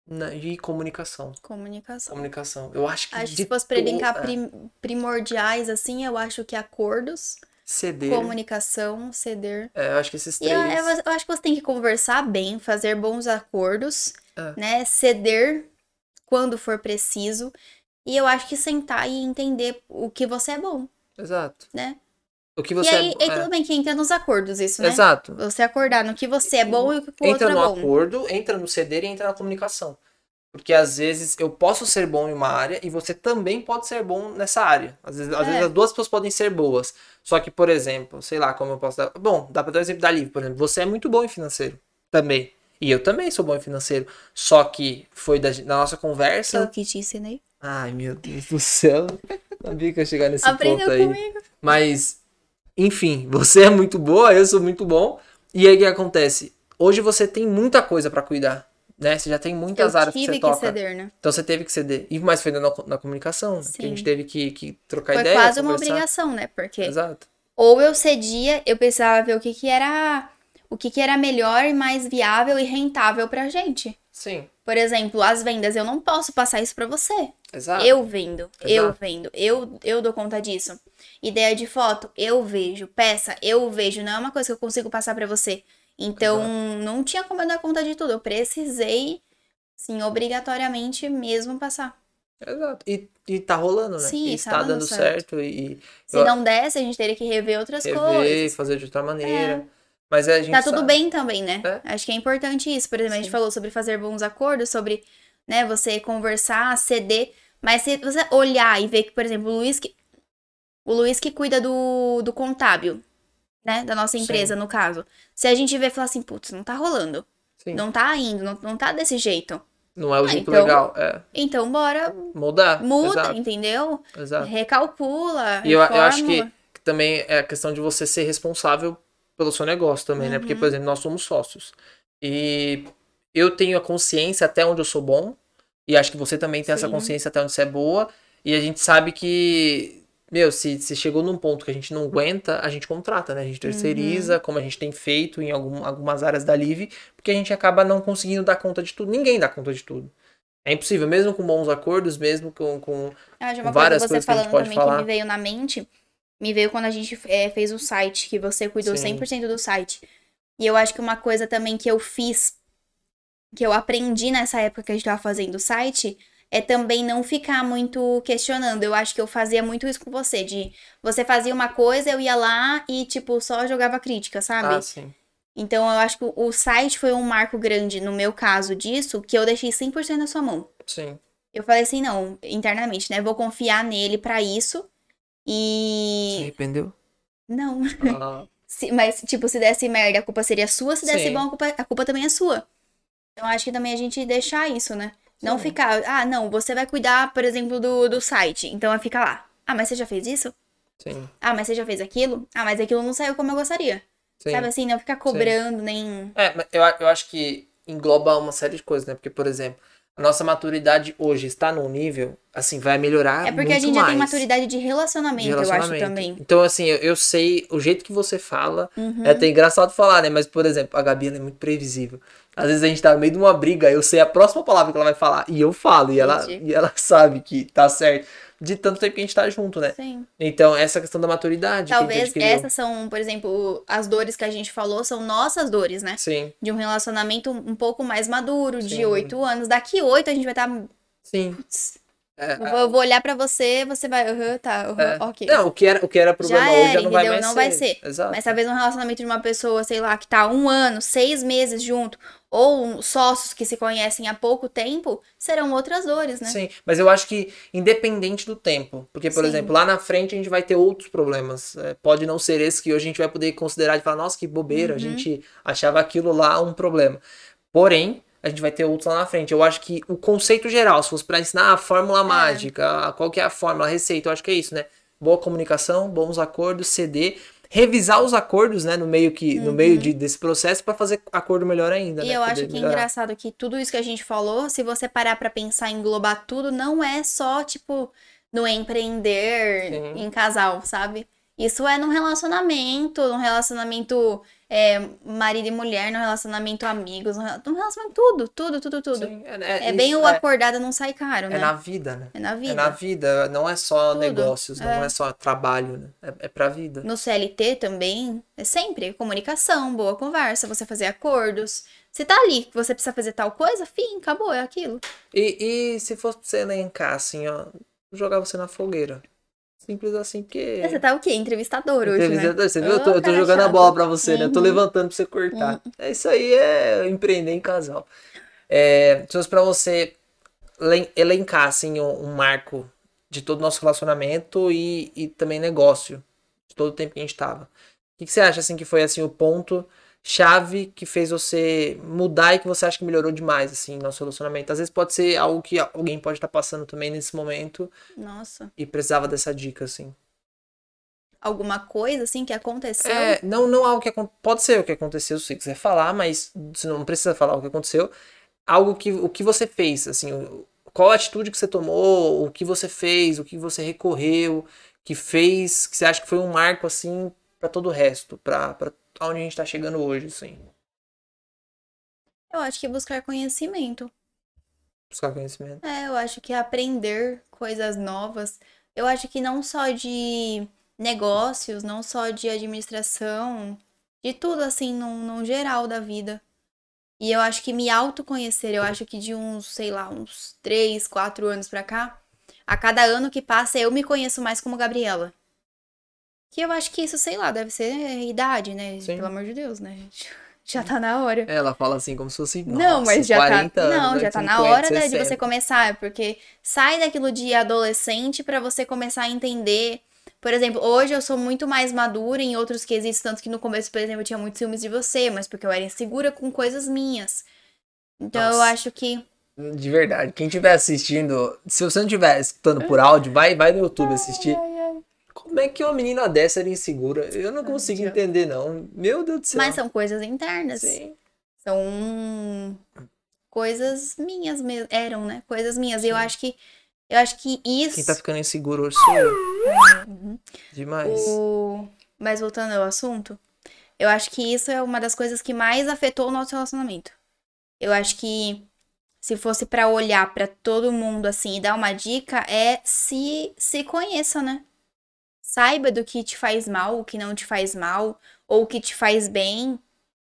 Na- E comunicação. Comunicação. Comunicação. Eu acho que Acho que se fosse pra elencar é, prim- primordiais, assim, eu acho que acordos, ceder. comunicação, ceder. É, eu acho que esses E eu, três. eu- eu acho que você tem que conversar bem, fazer bons acordos, É. né? Ceder quando for preciso. E eu acho que sentar e entender o que você é bom, Exato. né? O que E você aí, é, e é, tudo bem que entra nos acordos isso, né? Exato. Você acordar no que você é bom e o que o Entra outro no é bom. acordo, entra no ceder e entra na comunicação. Porque às vezes eu posso ser bom em uma área e você também pode ser bom nessa área. Às vezes, às É. vezes as duas pessoas podem ser boas. Só que, por exemplo, sei lá, como eu posso dar. Bom, dá pra dar o exemplo da Liv, por exemplo. Você é muito bom em financeiro. Também. E eu também sou bom em financeiro. Só que foi da, da nossa conversa. eu que te ensinei. Ai, meu Deus do céu. Sabia que ia chegar nesse Aprendeu ponto aí. comigo. Mas, enfim, você é muito boa, eu sou muito bom. E aí o que acontece? Hoje você tem muita coisa pra cuidar, né? Você já tem muitas Eu áreas que você que toca. ceder, né? Então você teve que ceder. E mais foi na, na comunicação, né? Que a gente teve que, que trocar Foi ideia, quase uma conversar. obrigação, né? Porque Exato. ou eu cedia, eu precisava ver o que que era o que que era melhor e mais viável e rentável pra gente. Sim, Por exemplo, as vendas, eu não posso passar isso pra você. exato. Eu vendo, eu Exato. vendo, eu eu dou conta disso. Ideia de foto, eu vejo, peça, eu vejo, não é uma coisa que eu consigo passar pra você. Então, não tinha como eu dar conta de tudo, eu precisei sim, obrigatoriamente mesmo passar. Exato. E, e tá rolando, né? Sim, e tá está dando dando certo. certo. E Se Eu- não desse, a gente teria que rever outras rever, coisas. fazer de outra maneira. Mas é, a gente Tá tudo sabe. bem também, né? É. Acho que é importante isso. Por exemplo, a gente Sim. falou sobre fazer bons acordos, sobre, né, você conversar, ceder. Mas se você olhar e ver que, por exemplo, o Luiz que. O Luiz que cuida do, do contábil, né? Da nossa empresa, no caso. Se a gente ver e falar assim, putz, não tá rolando. Sim. Não tá indo, não, não tá desse jeito. Não é o Ah, jeito então- legal. É. Então, bora, Mudar. muda, Exato. entendeu? Exato. Recalcula. E eu, eu acho que também é a questão de você ser responsável pelo seu negócio também, né? Porque, Uhum. por exemplo, nós somos sócios. E eu tenho a consciência até onde eu sou bom. E acho que você também tem essa Sim. consciência até onde você é boa. E a gente sabe que, meu, se, se chegou num ponto que a gente não aguenta, a gente contrata, né? A gente Uhum. terceiriza, como a gente tem feito em algum- algumas áreas da Live, porque a gente acaba não conseguindo dar conta de tudo. Ninguém dá conta de tudo. É impossível, mesmo com bons acordos, mesmo com, com Ah, de uma várias coisa coisas que você que a gente falando pode também falar. que me veio na mente, me veio quando a gente é, fez o site, que você cuidou Sim. 100% do site. E eu acho que uma coisa também que eu fiz, que eu aprendi nessa época que a gente tava fazendo o site, é também não ficar muito questionando. Eu acho que eu fazia muito isso com você, de você fazia uma coisa, eu ia lá e, tipo, só jogava crítica, sabe? Ah, sim. Então eu acho que o- site foi um marco grande, no meu caso disso, que eu deixei 100% na sua mão. Sim. Eu falei assim, não, internamente, né? Vou confiar nele pra isso. Se E. arrependeu? Não. Ah, Se- mas, tipo, se desse merda, a culpa seria sua. Se desse Sim. bom, a culpa, a culpa também é sua. Então, acho que também a gente deixar isso, né? Não Sim. ficar, ah, não, você vai cuidar, por exemplo, do, do site. Então, vai ficar lá. Ah, mas você já fez isso? sim. Ah, mas você já fez aquilo? Ah, mas aquilo não saiu como eu gostaria. sim. Sabe assim, não ficar cobrando, nem. É, mas eu, eu acho que engloba uma série de coisas, né? Porque, por exemplo, nossa maturidade hoje está num nível, assim, vai melhorar É porque a gente já tem mais maturidade de de relacionamento, eu acho relacionamento. também. Então, assim, eu, eu sei o jeito que você fala. Uhum. É até engraçado falar, né? Mas, por exemplo, a Gabi ela é muito previsível. Às vezes a gente tá no meio de uma briga, eu sei a próxima palavra que ela vai falar. E eu falo, e ela, Entendi. e ela sabe que tá certo. De tanto tempo que a gente tá junto, né? Sim. Então, essa questão da maturidade. Talvez essas são, por exemplo, as dores que a gente falou são nossas dores, né? Sim, De um relacionamento um pouco mais maduro, de Sim. oito anos. Daqui oito a gente vai estar. sim. É, eu vou, olhar pra você, você vai. Aham, tá, aham, É. ok. Não, o que era, o que era problema Já hoje já não vai mais Não ser. vai ser. Exato. Mas talvez um relacionamento de uma pessoa, sei lá, que tá um ano, seis meses junto, ou sócios que se conhecem há pouco tempo, serão outras dores, né? Sim, mas eu acho que independente do tempo, porque, por Sim. exemplo, lá na frente a gente vai ter outros problemas. É, pode não ser esse que hoje a gente vai poder considerar de falar, nossa, que bobeira, Uhum. a gente achava aquilo lá um problema. Porém, a gente vai ter outros lá na frente. Eu acho que o conceito geral, se fosse pra ensinar a fórmula mágica, a- qual que é a fórmula, a receita, eu acho que é isso, né? boa comunicação, bons acordos, ceder, revisar os acordos, né, no meio que no meio de, desse processo para fazer acordo melhor ainda, Uhum. E né, eu acho que é engraçado que tudo isso que a gente falou, se você parar pra pensar em englobar tudo, não é só, tipo, no empreender Sim. em casal, sabe? Isso é num relacionamento, num relacionamento é, marido e mulher, num relacionamento amigos, num rela- num relacionamento tudo, tudo, tudo, tudo. Sim, É, isso, bem o é, acordado não sai caro, é né? na vida, né? É na vida. É na vida, não é só Tudo, negócios, não é. é só trabalho, né? É, é pra vida. No CLT também, é sempre comunicação, boa conversa, você fazer acordos. Se tá ali que você precisa fazer tal coisa, fim, acabou, é aquilo. E, e se fosse pra você elencar, assim, ó, jogar você na fogueira. Simples assim, porque. Você tá o quê? Entrevistador hoje, né? Entrevistador, Você viu? Eu tô, eu tô jogando a bola pra você, né? Eu tô Uhum. levantando pra você cortar. É isso aí, é empreender em casal. É, se fosse pra você elen- elencar, assim, um, um marco de todo o nosso relacionamento e, e também negócio, de todo o tempo que a gente tava. O que, que você acha, assim, que foi, assim, o ponto chave que fez você mudar e que você acha que melhorou demais, assim, no nosso relacionamento? Às vezes pode ser algo que alguém pode estar passando também nesse momento Nossa. e precisava dessa dica, assim. Alguma coisa assim que aconteceu? É, não, não algo que pode ser o que aconteceu, se você quiser falar, mas você não precisa falar o que aconteceu. Algo que o que você fez, assim, qual a atitude que você tomou, o que você fez, o que você recorreu, que fez, que você acha que foi um marco assim pra todo o resto, pra para onde a gente tá chegando hoje, assim. Eu acho que buscar conhecimento. Buscar conhecimento. É, eu acho que aprender coisas novas. Eu acho que não só de negócios, não só de administração, de tudo assim, num, num geral da vida. E eu acho que me autoconhecer, eu acho que de uns, sei lá, uns 3, 4 anos pra cá, a cada ano que passa eu me conheço mais como Gabriela. Que eu acho que isso, sei lá, deve ser idade, né? Sim. Pelo amor de Deus, né? Já tá na hora. Ela fala assim como se fosse Não, mas já 40 tá. anos, Não, né, já tá 50, na hora né, de 60. você começar, porque sai daquilo de adolescente pra você começar a entender. Por exemplo, hoje eu sou muito mais madura em outros quesitos, tanto que no começo, por exemplo, eu tinha muitos ciúmes de você, mas porque eu era insegura com coisas minhas. Então eu Nossa. acho que. De verdade, quem estiver assistindo, se você não estiver escutando por áudio, vai, vai no YouTube assistir. Como é que uma menina dessa era insegura? Eu não consigo Deus. entender, não. Meu Deus do céu. Mas são coisas internas. Sim. São coisas minhas mesmo. Eram, né? Coisas minhas. E eu Sim. acho que. Eu acho que isso. Quem tá ficando inseguro hoje sou eu. Uhum. Demais. O... Mas voltando ao assunto, eu acho que isso é uma das coisas que mais afetou o nosso relacionamento. Eu acho que se fosse pra olhar pra todo mundo assim e dar uma dica, é se se conheça, né? Saiba do que te faz mal, o que não te faz mal, ou o que te faz bem.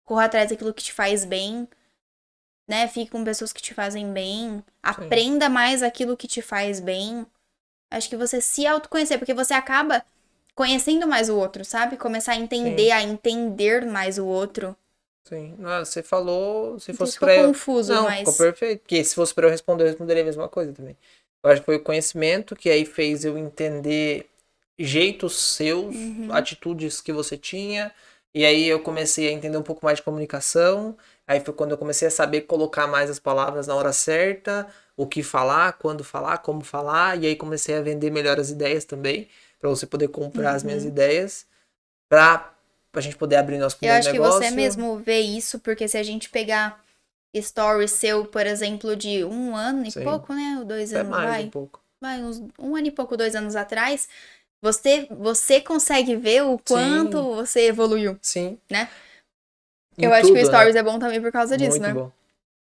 Corra atrás daquilo que te faz bem. Né? Fique com pessoas que te fazem bem. Aprenda mais aquilo que te faz bem. Acho que você se autoconhecer, porque você acaba conhecendo mais o outro, sabe? Começar a entender, Sim. a entender mais o outro. Sim. Você falou, se fosse pra eu... confuso, Não, mas. ficou perfeito. Porque se fosse pra eu responder, eu responderia a mesma coisa também. Eu acho que foi o conhecimento que aí fez eu entender jeitos seus, Uhum. atitudes que você tinha. E aí eu comecei a entender um pouco mais de comunicação. Aí foi quando eu comecei a saber colocar mais as palavras na hora certa, o que falar, quando falar, como falar. E aí comecei a vender melhor as ideias também, pra você poder comprar as minhas Uhum. ideias, pra, pra gente poder abrir nosso Eu primeiro acho que negócio. você mesmo vê isso, porque se a gente pegar stories seu, por exemplo, de um ano e Sim. pouco, né? Ou dois Até anos, mais vai. um pouco. vai, uns um ano e pouco, dois anos atrás, você, você consegue ver o quanto você evoluiu. Sim. Né? Em eu acho que tudo, o né? Stories é bom também por causa disso, Muito né? bom.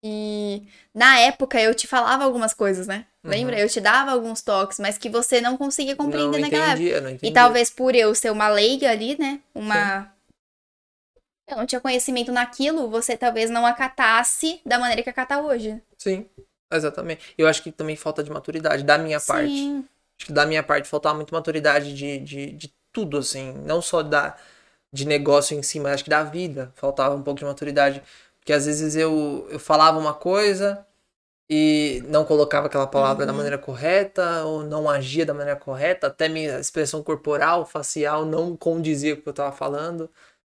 E na época eu te falava algumas coisas, né? Lembra? Uhum. Eu te dava alguns toques, mas que você não conseguia compreender não naquela época. entendia, não entendia. E talvez por eu ser uma leiga ali, né? Uma. Eu não tinha conhecimento naquilo, você talvez não acatasse da maneira que acata hoje. Sim, exatamente. Eu acho que também falta de maturidade, da minha parte. Sim. Acho que da minha parte faltava muito maturidade de, de, de tudo, assim. Não só da, de negócio em si, mas acho que da vida. Faltava um pouco de maturidade. Porque às vezes eu, eu falava uma coisa e não colocava aquela palavra da Uhum. maneira correta, ou não agia da maneira correta, até minha expressão corporal, facial, não condizia com o que eu tava falando.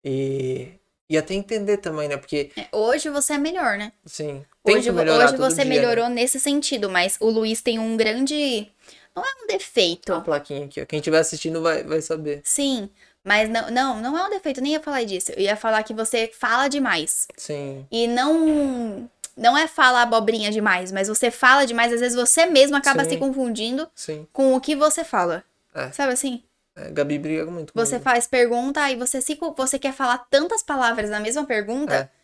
E, e até entender também, né? Porque, É, Hoje você é melhor, né? assim, Hoje, hoje você dia, né? melhorou nesse sentido, mas o Luiz tem um grande. Não é um defeito. A plaquinha aqui, ó. Quem estiver assistindo vai, vai saber. Sim, mas não, não, não é um defeito, nem ia falar disso. Eu ia falar que você fala demais. Sim. E não não é falar abobrinha demais, mas você fala demais, às vezes você mesmo acaba Sim. se confundindo Sim. com o que você fala. É. Sabe assim? É, Gabi briga muito Você comigo. faz pergunta e você se você quer falar tantas palavras na mesma pergunta. É.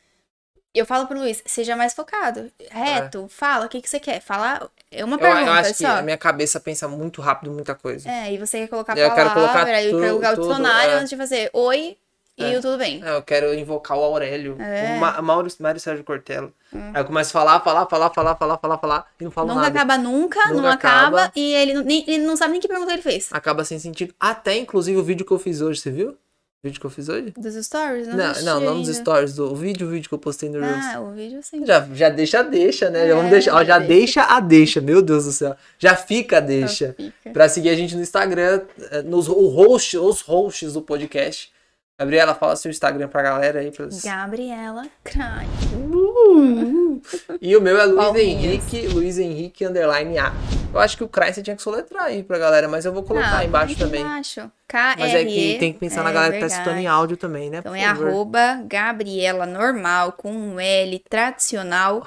Eu falo pro Luiz, seja mais focado. Reto, fala, o que, que você quer? Falar é uma É. Eu, eu pergunta acho que só. a minha cabeça pensa muito rápido muita coisa. É, e você quer colocar Eu quero palavra, colocar e tu- colocar o dicionário é. antes de fazer oi e É. o tudo bem. É, eu quero invocar o Aurélio, É. o Ma Mauro, Mário Sérgio Cortella. Hum. Aí eu começo a falar, falar, falar, falar, falar, falar, falar, e não falo Nunca nada. acaba nunca, Nunca não acaba, acaba. e ele, não- nem, ele não sabe nem que pergunta ele fez. Acaba sem sentido. Até, inclusive, o vídeo que eu fiz hoje, você viu? Vídeo que eu fiz hoje? Dos stories? Não, Não, não, não ainda. stories, do, o vídeo, o vídeo que eu postei no Reels. Ah, o vídeo sim. Já, já deixa a deixa, né? Já vamos É, deixar, ó, já deixa. deixa a deixa, meu Deus do céu. Já fica a deixa. Fica. Pra seguir a gente no Instagram, eh, nos o host, os hosts do podcast. Gabriela, fala seu Instagram pra galera aí. Pra... Gabriela Crai. Uh! E o meu é Luiz. Henrique, Luiz Henrique underline A. Eu acho que o Cry você tinha que soletrar aí pra galera, mas eu vou colocar Ah, aí embaixo também. Embaixo. K Mas é que tem que pensar na é galera que tá verdade. escutando em áudio também, né? Então por é favor. arroba Gabriela normal com um L tradicional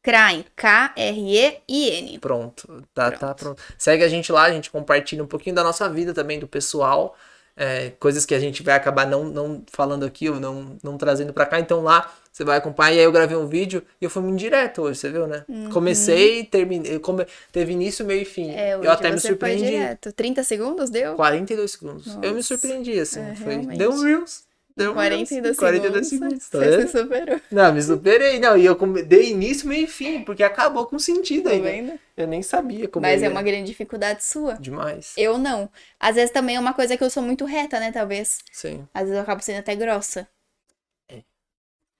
Krain K-R-E-I-N. Pronto, tá, tá pronto. Segue a gente lá, a gente compartilha um pouquinho da nossa vida também, do pessoal. É, coisas que a gente vai acabar não, não falando aqui ou não, não trazendo pra cá. Então lá você vai acompanhar. E aí eu gravei um vídeo e eu fui muito direto hoje, você viu, né? Comecei, terminei. Come... Teve início, meio e fim. Uhum. É, eu até me você foi surpreendi. direto. 30 segundos deu? 42 segundos. Eu me Nossa. surpreendi, assim. É, foi... Deu um Reels. Deu um 42 Reels. 42 segundos. Tá Você se superou. Não, me superei. Não, e eu dei início, meio e fim, porque acabou com sentido Tá né? vendo? Eu nem sabia como Mas é uma grande dificuldade sua. Demais. Eu não. Às vezes também é uma coisa que eu sou muito reta, né? Talvez. Sim. Às vezes eu acabo sendo até grossa. É.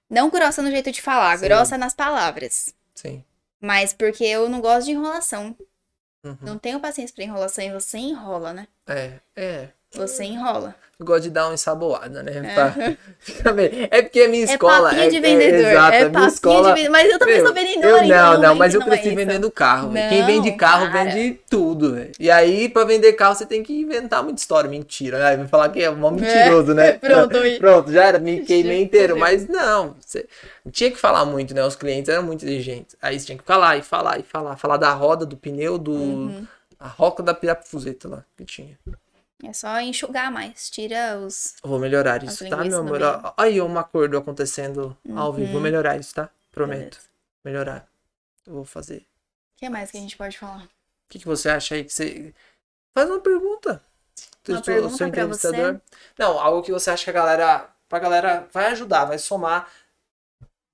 Não grossa no jeito de falar, Sim. grossa nas palavras. Sim. Mas porque eu não gosto de enrolação. Uhum. Não tenho paciência pra enrolação e você enrola, né? É, é. Você enrola. Gosto de dar uma ensaboada, né? É. Pra- É porque a minha escola. é papinho de vendedor. É, exato, é a minha escola. de. Mas eu também Meu, sou vendedora, eu, então não, não, vem mas eu não é cresci isso. vendendo carro. velho. Quem Não, vende carro para. vende tudo, velho. E aí, pra vender carro, você tem que inventar muita história. Mentira. Aí vai falar que é um mentiroso, né? pronto. Pronto, já era, me queimei inteiro. Mas não, você não tinha que falar muito, né? Os clientes eram muito inteligentes. Aí você tinha que falar e falar e falar. Falar da roda, do pneu, do. Uhum. A roca da pirapuzeta lá que tinha. É só enxugar mais. Tira os. Vou melhorar isso, tá, meu amor? Ó, Aí, um acordo acontecendo ao vivo. Vou Uhum. melhorar isso, tá? Prometo. Melhorar. Eu vou fazer. O que mais que a gente pode falar? O que, que você acha aí que você. Faz uma pergunta. Uma sou- pergunta pra entrevistador. Não, algo que você acha que a galera. Pra galera vai ajudar, vai somar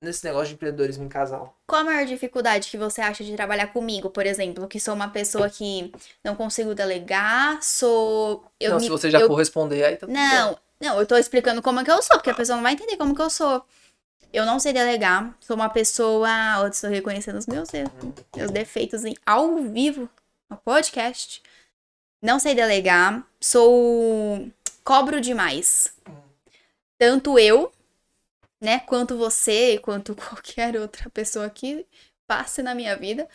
nesse negócio de empreendedorismo em casal. Qual a maior dificuldade que você acha de trabalhar comigo, por exemplo? Que sou uma pessoa que não consigo delegar, sou. Eu não, me- se você já eu- for responder, aí tá tudo bem. Não, não, eu tô explicando como é que eu sou, porque a pessoa não vai entender como que eu sou. Eu não sei delegar, sou uma pessoa. Ó, estou reconhecendo os meus erros, meus defeitos em ao vivo, no podcast. Não sei delegar, sou. cobro demais. Tanto eu, né, quanto você, quanto qualquer outra pessoa que passe na minha vida,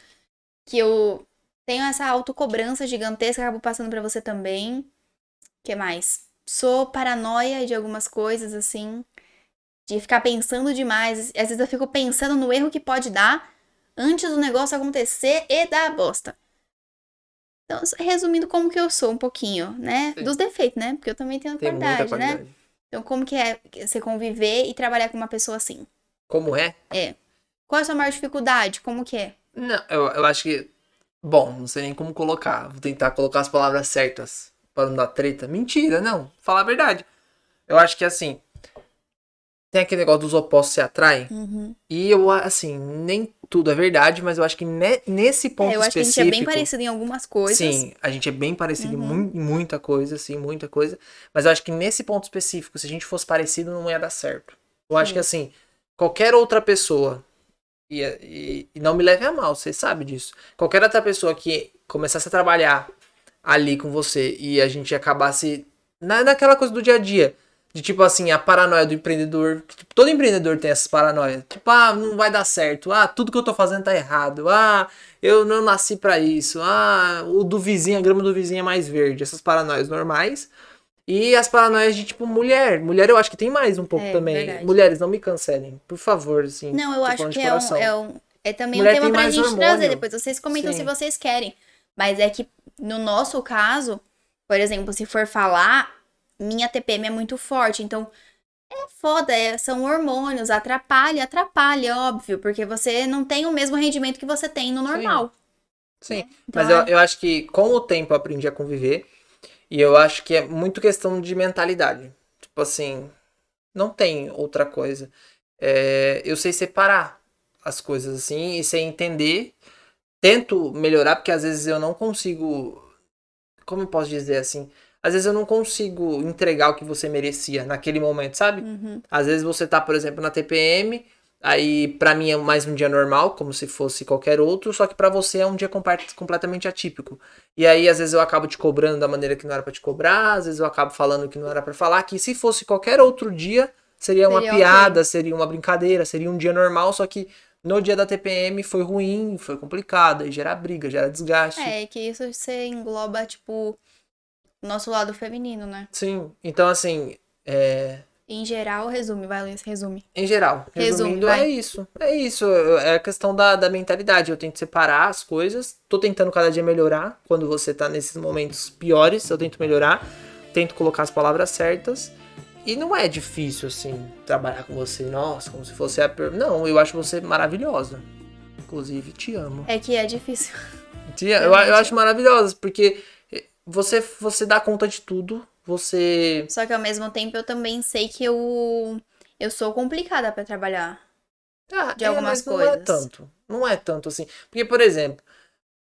que eu tenho essa autocobrança gigantesca, acabo passando pra você também. que mais? Sou paranoia de algumas coisas, assim. De ficar pensando demais. Às vezes eu fico pensando no erro que pode dar antes do negócio acontecer e dar bosta. Então, resumindo como que eu sou um pouquinho, né? Sim. Dos defeitos, né? Porque eu também tenho Tem muita qualidade, né? Então, como que é você conviver e trabalhar com uma pessoa assim? Como é? Qual é a sua maior dificuldade? Como que é? Não, eu, eu acho que. Bom, não sei nem como colocar. Vou tentar colocar as palavras certas para não dar treta. Mentira, não. Falar a verdade. Eu acho que assim. Tem aquele negócio dos opostos se atraem. Uhum. E eu, assim, nem tudo é verdade, mas eu acho que ne- nesse ponto É, eu acho que a gente é específico. bem parecido em algumas coisas. Sim, a gente é bem parecido em Uhum. em muita coisa, sim, muita coisa. Mas eu acho que nesse ponto específico, se a gente fosse parecido, não ia dar certo. Eu acho Sim. que assim, qualquer outra pessoa, e, e- e não me leve a mal, você sabe disso. Qualquer outra pessoa que começasse a trabalhar ali com você e a gente acabasse na, naquela coisa do dia a dia, De tipo assim, a paranoia do empreendedor. Tipo, todo empreendedor tem essas paranoias. Tipo, ah, não vai dar certo. Ah, tudo que eu tô fazendo tá errado. Ah, eu não nasci para isso. Ah, o do vizinho, a grama do vizinho é mais verde. Essas paranoias normais. E as paranoias de tipo mulher. Mulher eu acho que tem mais um pouco É, também. verdade. Mulheres, não me cancelem. Por favor, assim. Não, eu acho que é um, é, um- é também Mulher um tema tem pra gente hormônio. trazer. Depois vocês comentam Sim. se vocês querem. Mas é que, no nosso caso, por exemplo, se for falar, minha TPM é muito forte. Então, é foda, é- são hormônios, atrapalha, atrapalha, óbvio. Porque você não tem o mesmo rendimento que você tem no normal. Sim. Então, Mas eu, é- eu acho que com o tempo eu aprendi a conviver. E eu acho que é muito questão de mentalidade. Tipo assim, não tem outra coisa. É, eu sei separar as coisas assim e sei entender. Tento melhorar, porque às vezes eu não consigo. Como eu posso dizer assim? Às vezes eu não consigo entregar o que você merecia naquele momento, sabe? Uhum. Às vezes você tá, por exemplo, na TPM, aí pra mim é mais um dia normal, como se fosse qualquer outro, só que pra você é um dia completamente atípico. E aí às vezes eu acabo te cobrando da maneira que não era pra te cobrar, às vezes eu acabo falando que não era pra falar, que se fosse qualquer outro dia, seria uma Seria ok. piada, seria uma brincadeira, seria um dia normal, só que no dia da TPM foi ruim, foi complicado, aí gera briga, gera desgaste. É, que isso você engloba, tipo, nosso lado feminino, né? Sim, então assim, é, Em geral, resume, vai, Luiz, resume. Em geral, Resume, resumindo, vai. é isso. É isso. É a questão da, da mentalidade. Eu tento separar as coisas. Tô tentando cada dia melhorar. Quando você tá nesses momentos piores, eu tento melhorar. Tento colocar as palavras certas. E não é difícil, assim, trabalhar com você. Nossa, como se fosse a. per- Não, eu acho você maravilhosa. Inclusive, te amo. É que é difícil. Te- eu, eu acho maravilhosa, porque você, você dá conta de tudo. Você. Só que ao mesmo tempo eu também sei que eu, eu sou complicada pra trabalhar. Ah, de é, algumas mas Não é coisas. tanto. Não é tanto assim. Porque, por exemplo,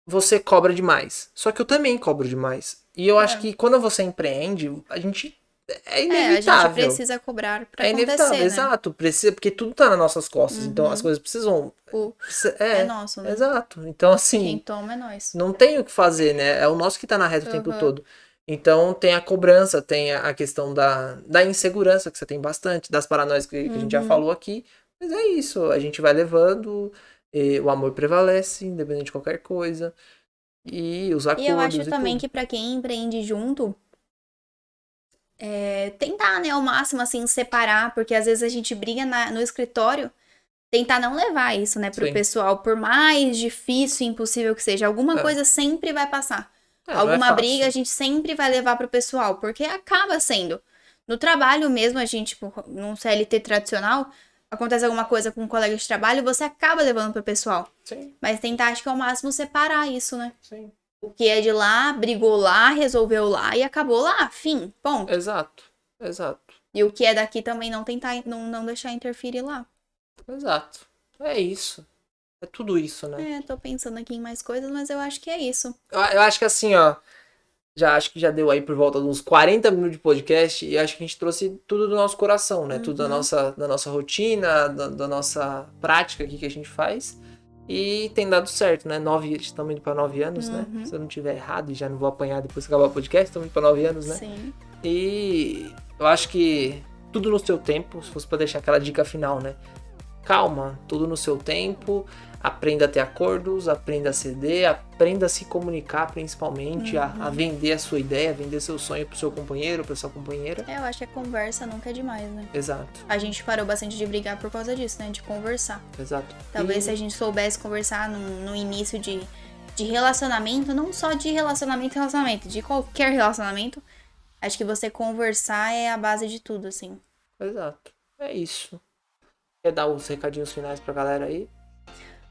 você cobra demais. Só que eu também cobro demais. E eu acho É. que quando você empreende, a gente. É É, a inevitável. gente precisa cobrar pra é inevitável, acontecer, né? exato. Precisa, porque tudo tá nas nossas costas. Então Uhum. as coisas precisam. O, é, é, nosso, né? exato. Então, assim. Quem toma é nós. Não tem o que fazer, né? É o nosso que tá na reta o tempo Uhum. todo. Então tem a cobrança, tem a questão da, da insegurança, que você tem bastante, das paranoias que, que a gente já Uhum. falou aqui. Mas é isso, a gente vai levando, e o amor prevalece, independente de qualquer coisa. E os E acordos eu acho e também tudo. que pra quem empreende junto, é, tentar, né, ao máximo, assim, separar, porque às vezes a gente briga na- no escritório, tentar não levar isso, né, pro Sim. pessoal, por mais difícil e impossível que seja, alguma É. coisa sempre vai passar. É, é Alguma briga a gente sempre vai levar pro pessoal, porque acaba sendo. No trabalho mesmo, a gente, tipo, num CLT tradicional, acontece alguma coisa com um colega de trabalho, você acaba levando pro pessoal. Sim, Mas tentar, acho que ao máximo, separar isso, né? sim. O que é de lá, brigou lá, resolveu lá e acabou lá. Fim, ponto. Exato, exato, E o que é daqui também não tentar, não, não deixar interferir lá. exato. É isso. É tudo isso, né? É, tô pensando aqui em mais coisas, mas eu acho que é isso. Eu, eu acho que assim, ó. Já acho que já deu aí por volta de uns 40 minutos de podcast e acho que a gente trouxe tudo do nosso coração, né? Tudo da Uhum. nossa, da nossa rotina, da, da nossa prática aqui que a gente faz. E tem dado certo, né? Nove, estamos indo pra nove anos, né? Uhum. Se eu não tiver errado e já não vou apanhar depois que acabar o podcast, estamos indo pra nove anos, né? Sim. E eu acho que tudo no seu tempo, se fosse pra deixar aquela dica final, né? Calma, tudo no seu tempo. Aprenda a ter acordos, aprenda a ceder, aprenda a se comunicar principalmente, a, a vender a sua ideia, vender seu sonho pro seu companheiro, pra sua companheira. É, eu acho que a conversa nunca é demais, né? Exato, A gente parou bastante de brigar por causa disso, né? De conversar. exato. Talvez E- se a gente soubesse conversar no, no início de, de relacionamento, não só de relacionamento e relacionamento, de qualquer relacionamento, acho que você conversar é a base de tudo, assim. Exato. É isso. Quer dar os recadinhos finais pra galera aí?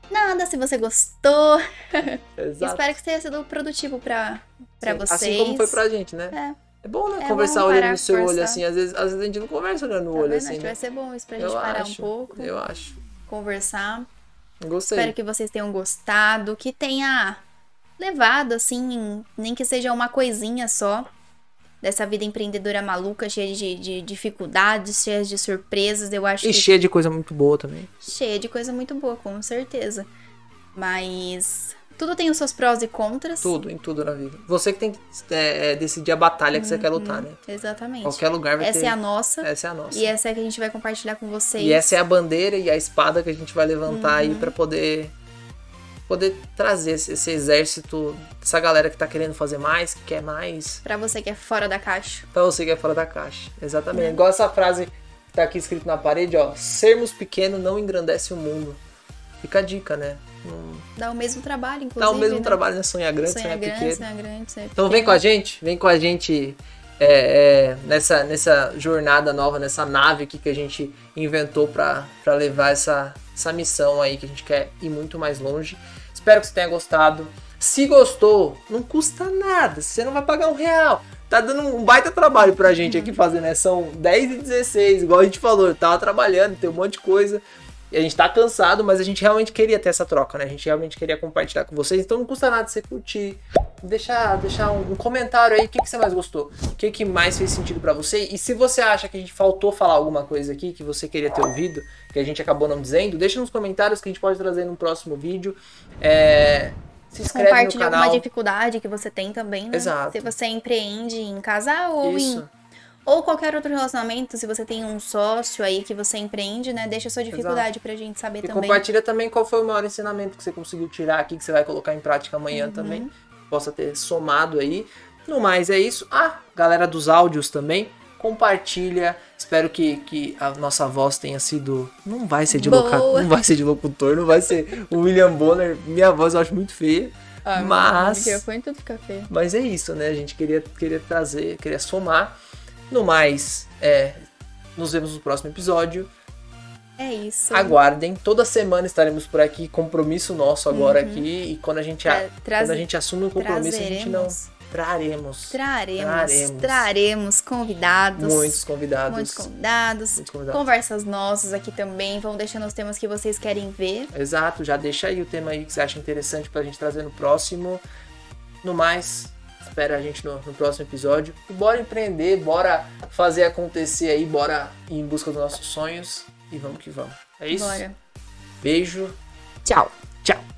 Nada, se você gostou, Exato. espero que tenha sido produtivo pra, pra Sim, vocês. Assim como foi pra gente, né? É, É bom, né? É conversar bom olhando no seu olho, assim. Às vezes, às vezes a gente não conversa olhando no tá olho, vendo? assim, Acho né? vai ser bom isso pra gente Eu parar acho, um pouco, Eu acho. conversar. Gostei. Espero que vocês tenham gostado, que tenha levado, assim, nem que seja uma coisinha só dessa vida empreendedora maluca, cheia de, de dificuldades, cheia de surpresas. Eu acho E que cheia de coisa muito boa também. cheia de coisa muito boa, com certeza. Mas Tudo tem os seus prós e contras. Tudo, em tudo na vida. Você que tem que é, é, decidir a batalha que você quer lutar, né? Exatamente. Qualquer lugar vai Essa ter. é a nossa. Essa é a nossa. E essa é a que a gente vai compartilhar com vocês. E essa é a bandeira e a espada que a gente vai levantar aí pra poder poder trazer esse, esse exército, essa galera que tá querendo fazer mais, que quer mais, Pra você que é fora da caixa. pra você que é fora da caixa. Exatamente. Igual essa frase que tá aqui escrito na parede, ó, sermos pequenos não engrandece o mundo. Fica a dica, né? Não Dá o mesmo trabalho, inclusive. dá o mesmo né? trabalho, né? Sonhar grande, Sonha sonhar grande, pequeno. sonha grande, Então vem com a gente, vem com a gente é, é, nessa, nessa jornada nova, nessa nave aqui que a gente inventou pra pra levar essa, essa missão aí que a gente quer ir muito mais longe. Espero que você tenha gostado. Se gostou, não custa nada, você não vai pagar um real. Tá dando um baita trabalho pra gente aqui fazer, né? São 10 e 16, igual a gente falou, eu tava trabalhando, tem um monte de coisa. E a gente tá cansado, mas a gente realmente queria ter essa troca, né? A gente realmente queria compartilhar com vocês. Então não custa nada você curtir, deixar, deixar um, comentário aí, o que, que você mais gostou, o que, que mais fez sentido pra você. E se você acha que a gente faltou falar alguma coisa aqui que você queria ter ouvido, que a gente acabou não dizendo, deixa nos comentários que a gente pode trazer no próximo vídeo. É, se inscreve no Compartilha canal. alguma dificuldade que você tem também, né? Exato. Se você empreende em casal ou em Isso. ou qualquer outro relacionamento, se você tem um sócio aí que você empreende, né? Deixa a sua dificuldade pra gente saber E também. compartilha também qual foi o maior ensinamento que você conseguiu tirar aqui, que você vai colocar em prática amanhã Uhum. também. Possa ter somado aí. No mais, é isso. Ah, galera dos áudios também. Compartilha. Espero que, que a nossa voz tenha sido. Não vai ser de locutor, não vai ser de locutor, não vai ser o William Bonner. Minha voz eu acho muito feia. Ah, mas- O microfone tudo fica feio. Mas é isso, né? A gente queria, queria trazer, queria somar. No mais, é, nos vemos no próximo episódio. É isso. Aguardem, toda semana estaremos por aqui, compromisso nosso agora aqui. E quando a gente, a- quando a gente assume um compromisso, a gente não. trazeremos. Traremos Traremos, Traremos. traremos convidados. muitos convidados. Muitos convidados. Muitos convidados. Conversas nossas aqui também. Vão deixando os temas que vocês querem ver. Exato, já deixa aí o tema aí que você acha interessante pra gente trazer no próximo. No mais, espera a gente no, no próximo episódio. E bora empreender, bora fazer acontecer aí, bora ir em busca dos nossos sonhos. E vamos que vamos. É isso? Bora. Beijo. Tchau. Tchau.